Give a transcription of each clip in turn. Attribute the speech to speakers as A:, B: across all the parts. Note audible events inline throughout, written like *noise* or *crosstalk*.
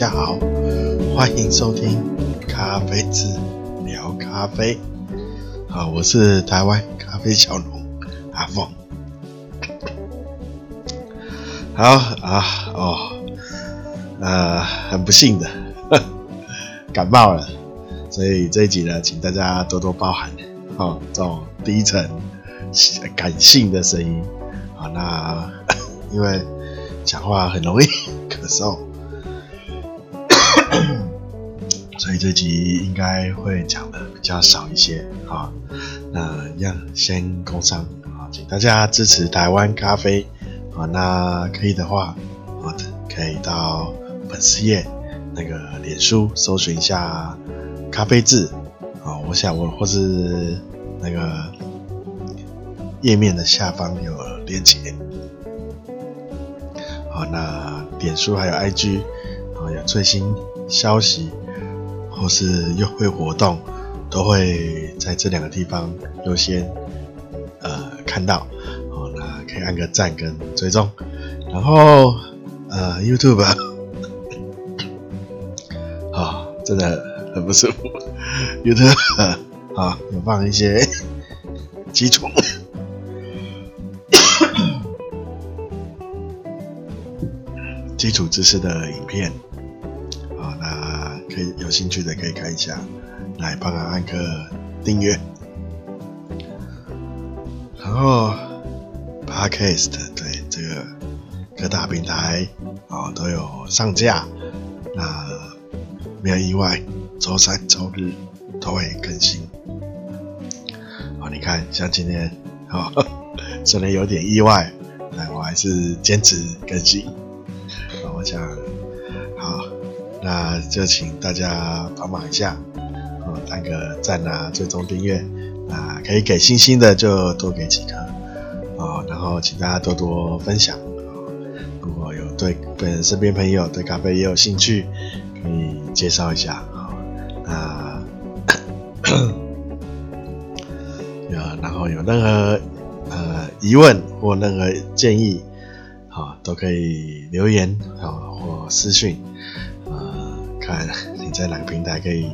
A: 大家好，欢迎收听咖啡之聊咖啡。好，我是台湾咖啡小农阿凤。好啊哦，呃，很不幸的 *laughs* 感冒了，所以这一集呢，请大家多多包涵。哦，这种低沉感性的声音啊，那 *laughs* 因为讲话很容易咳嗽。所以这集应该会讲的比较少一些啊。那一样先工商啊，请大家支持台湾咖啡啊。那可以的话，啊，可以到粉丝页那个脸书搜寻一下咖啡志啊。我想我或是那个页面的下方有链接。好，那脸书还有 IG 啊，有最新消息。或是优惠活动，都会在这两个地方优先呃看到，哦，那可以按个赞跟追踪，然后呃 YouTube 啊、*laughs* 真的很不舒服，YouTube 啊、哦、有放一些基础。*coughs* 基础知识的影片。可以有兴趣的可以看一下，来帮他按个订阅，然后 Podcast 对这个各大平台啊、都有上架，那没有意外，周三周日都会更新。好，你看像今天啊，*laughs* 虽然有点意外，但我还是坚持更新。我想。那就请大家帮忙一下，哦，按个赞啊，追踪订阅，啊，可以给星星的就多给几颗，哦，然后请大家多多分享，哦，如果有对本身边朋友对咖啡也有兴趣，可以介绍一下，哦，那，*coughs* 有然后有任何呃疑问或任何建议，好，都可以留言，哦，或私讯。看你在哪个平台可以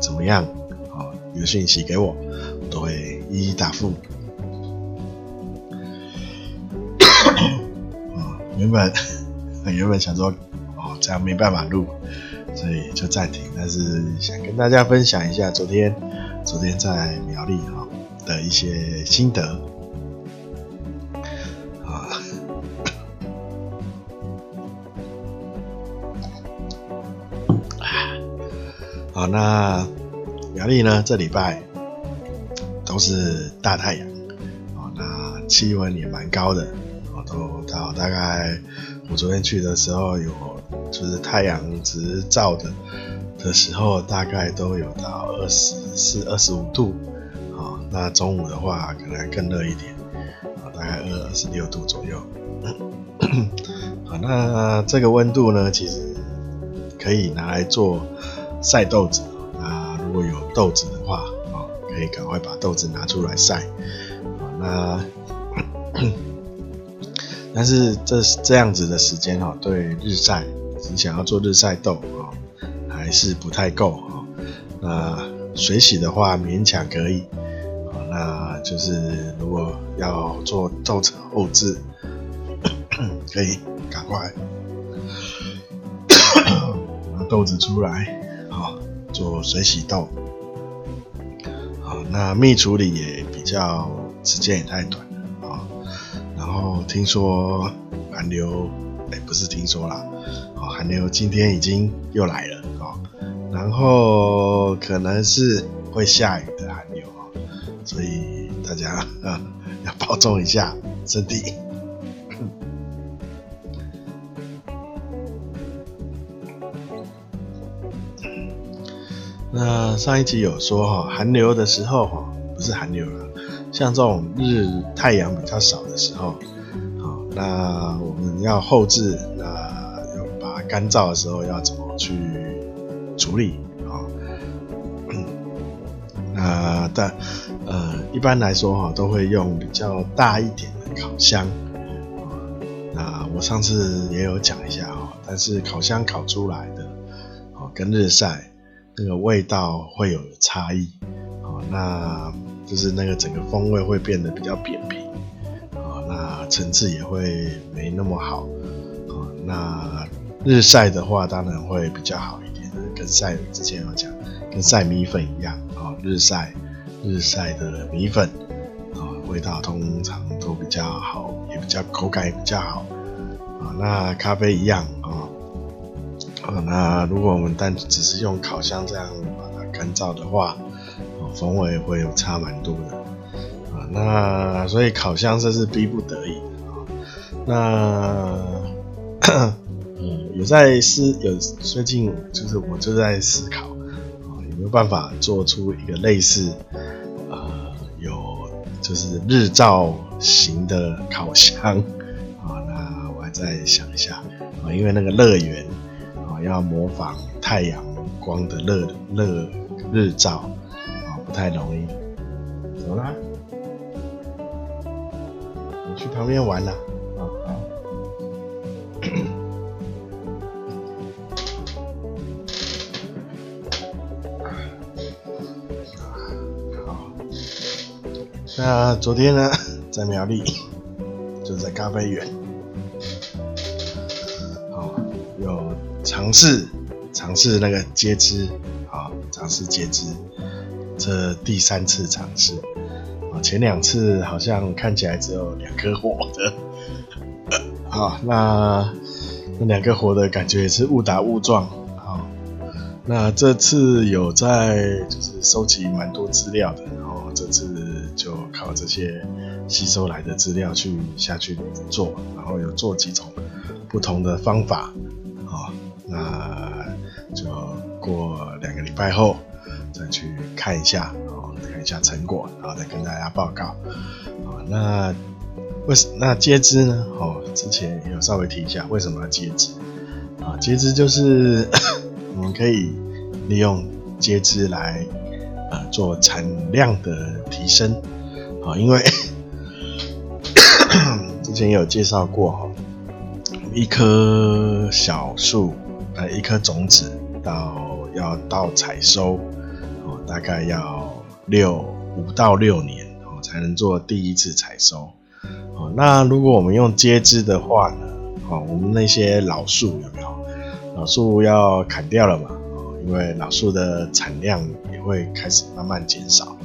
A: 怎么样？哦，有讯息给我，我都会一一答复。*coughs* 原本 *laughs* 原本想说哦，这样没办法录，所以就暂停。但是想跟大家分享一下昨天昨天在苗栗哈的一些心得。好，那苗栗呢？这礼拜都是大太阳，哦，那气温也蛮高的，哦，都到大概我昨天去的时候有，就是太阳直照的的时候，大概都有到二十四、二十五度，哦，那中午的话可能更热一点，啊，大概二二十六度左右。*coughs* 好，那这个温度呢，其实可以拿来做。晒豆子，那如果有豆子的话，啊，可以赶快把豆子拿出来晒。啊那 *coughs* 但是这这样子的时间哈，对日晒，你想要做日晒豆啊，还是不太够啊。那水洗的话勉强可以，啊那就是如果要做豆子后制，*coughs* 可以赶快 *coughs* 拿豆子出来。做水洗豆，好，那蜜处理也比较时间也太短了啊。然后听说寒流，哎，不是听说啦，哦，寒流今天已经又来了啊。然后可能是会下雨的寒流啊，所以大家要保重一下身体。那上一集有说哈，寒流的时候哈，不是寒流了，像这种日太阳比较少的时候，好，那我们要后置，那要把它干燥的时候要怎么去处理啊？*coughs* 那但呃，一般来说哈，都会用比较大一点的烤箱。那我上次也有讲一下哈，但是烤箱烤出来的哦跟日晒那个味道会有差异，啊，那就是那个整个风味会变得比较扁平，啊，那层次也会没那么好，啊，那日晒的话当然会比较好一点，跟晒之前有讲，跟晒米粉一样，啊，日晒日晒的米粉，啊，味道通常都比较好，也比较口感也比较好，啊，那咖啡一样，啊。那如果我们单只是用烤箱这样把它干燥的话，哦，风味会有差蛮多的啊。那所以烤箱这是逼不得已的啊。那呃，有在思有最近就是我就在思考啊，有没有办法做出一个类似呃有就是日照型的烤箱啊？那我还在想一下啊，因为那个乐园。要模仿太阳光的热热日照啊，不太容易。怎么啦？你去旁边玩了？啊，好。好。那昨天呢，在苗栗，就在咖啡园。尝试尝试那个接肢啊，尝试接肢，这第三次尝试啊，前两次好像看起来只有两颗活的，好，*laughs* 那那两个活的感觉也是误打误撞啊。那这次有在就是收集蛮多资料的，然后这次就靠这些吸收来的资料去下去做，然后有做几种不同的方法啊。那就过两个礼拜后再去看一下，哦，看一下成果，然后再跟大家报告。啊，那为什那接枝呢？哦，之前也有稍微提一下为什么要接枝。啊，接枝就是 *coughs* 我们可以利用接枝来呃做产量的提升。啊，因为 *coughs* 之前也有介绍过哈，一棵小树。呃，一颗种子到要到采收，哦，大概要六五到六年哦，才能做第一次采收。哦，那如果我们用接枝的话呢，哦，我们那些老树有没有？老树要砍掉了嘛？因为老树的产量也会开始慢慢减少，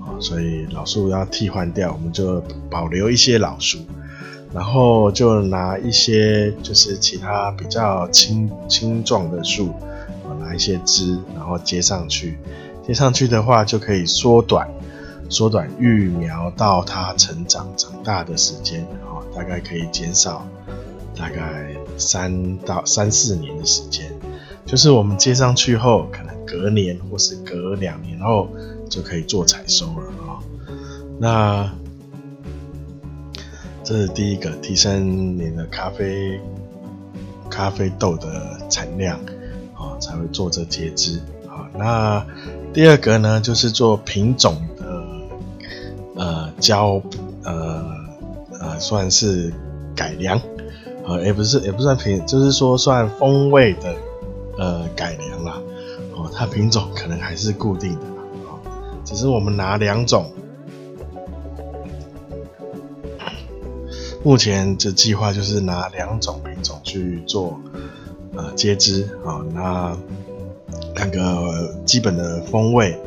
A: 哦，所以老树要替换掉，我们就保留一些老树。然后就拿一些就是其他比较青青壮的树，啊，拿一些枝，然后接上去。接上去的话，就可以缩短缩短育苗到它成长长大的时间，啊，大概可以减少大概三到三四年的时间。就是我们接上去后，可能隔年或是隔两年后就可以做采收了啊。那这是第一个，提升你的咖啡咖啡豆的产量，啊，才会做这接枝啊。那第二个呢，就是做品种的呃交呃呃算是改良，呃也不是也不算品，就是说算风味的呃改良啦。哦，它品种可能还是固定的啊，只是我们拿两种。目前这计划就是拿两种品种去做呃接枝啊，那两个基本的风味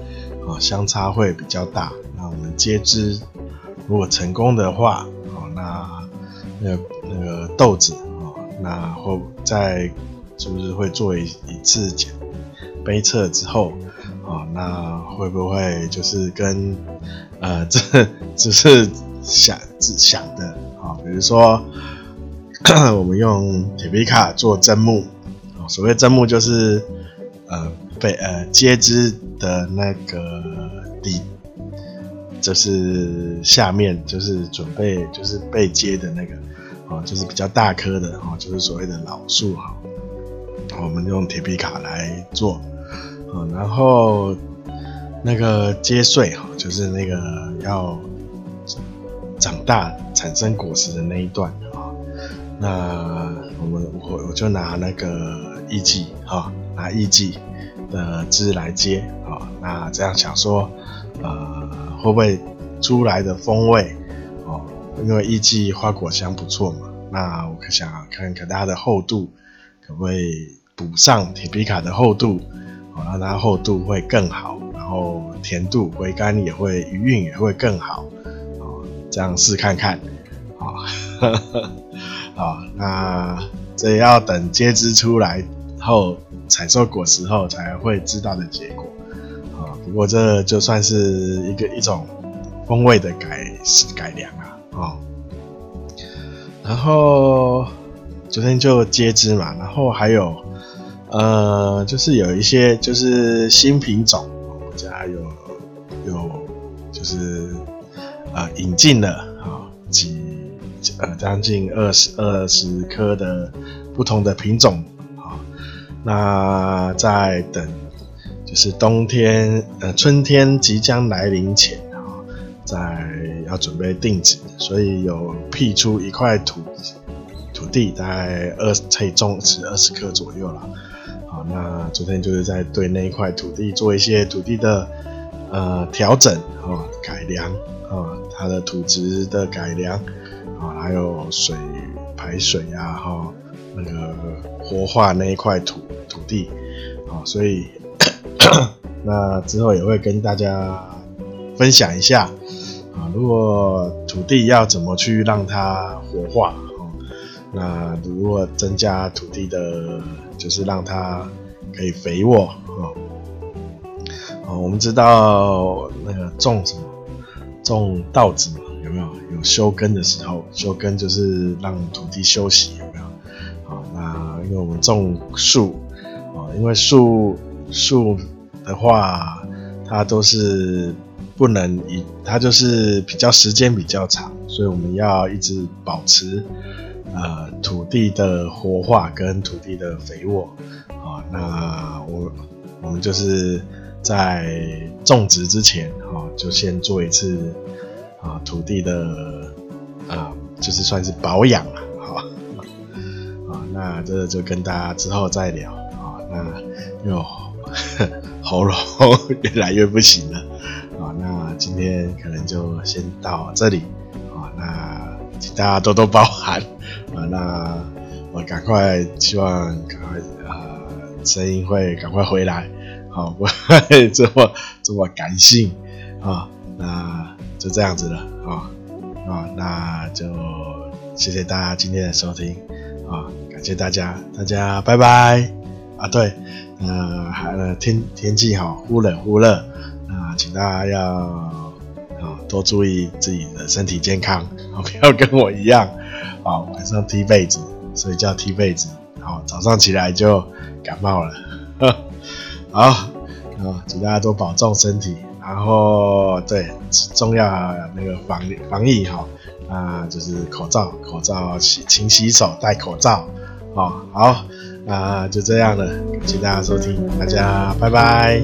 A: 啊相差会比较大。那我们接枝如果成功的话啊，那那那个豆子啊，那会在就是会做一一次检杯测之后啊，那会不会就是跟呃这只是想只想的。比如说，*clears throat* 我们用铁皮卡做砧木，所谓砧木就是呃被呃接枝的那个底，就是下面就是准备就是被接的那个，哦，就是比较大棵的哦，就是所谓的老树哈，我们用铁皮卡来做，啊然后那个接穗哈，就是那个要。长大产生果实的那一段啊，那我们我我就拿那个艺伎哈，拿艺伎的枝来接啊。那这样想说，呃，会不会出来的风味哦？因为艺伎花果香不错嘛，那我可想看看它的厚度，可不可以补上铁皮卡的厚度，哦，让它厚度会更好，然后甜度回甘也会余韵也会更好，这样试看看，啊，好，*laughs* 那这要等接枝出来后采收果实后才会知道的结果。啊不过这就算是一个一种风味的改改良啊，哦，然后昨天就接枝嘛，然后还有呃，就是有一些就是新品种，我家有有就是呃引进了啊几呃将近二十二十棵的不同的品种啊，那在等。就是冬天，呃，春天即将来临前啊，在要准备定植，所以有辟出一块土土地，大概二可以种植二十棵左右了。好，那昨天就是在对那一块土地做一些土地的呃调整啊、改良啊，它的土质的改良啊，还有水排水啊，哈，那个活化那一块土土地啊，所以。*coughs* 那之后也会跟大家分享一下啊，如果土地要怎么去让它活化啊？那如果增加土地的，就是让它可以肥沃啊。啊，我们知道那个种什么种稻子嘛，有没有？有休耕的时候，休耕就是让土地休息，有没有？好，那因为我们种树啊，因为树。树的话，它都是不能一，它就是比较时间比较长，所以我们要一直保持呃土地的活化跟土地的肥沃啊。那我我们就是在种植之前啊，就先做一次啊土地的啊，就是算是保养了啊。啊，那这就跟大家之后再聊啊。那有。*laughs* 喉咙 *laughs* 越来越不行了啊！那今天可能就先到这里啊！那请大家多多包涵啊！那我赶快，希望赶快啊，声音会赶快回来，好，不会这么这么感性啊！那就这样子了啊啊！那就谢谢大家今天的收听啊！感谢大家，大家拜拜啊！对。呃，还呃天天气好，忽冷忽热，那请大家要啊多注意自己的身体健康，啊不要跟我一样啊晚上踢被子，睡觉踢被子，然后早上起来就感冒了。好，啊请大家多保重身体，然后对重要那个防防疫哈，啊就是口罩口罩勤洗手戴口罩，啊好。啊，就这样了，感谢大家收听，大家拜拜。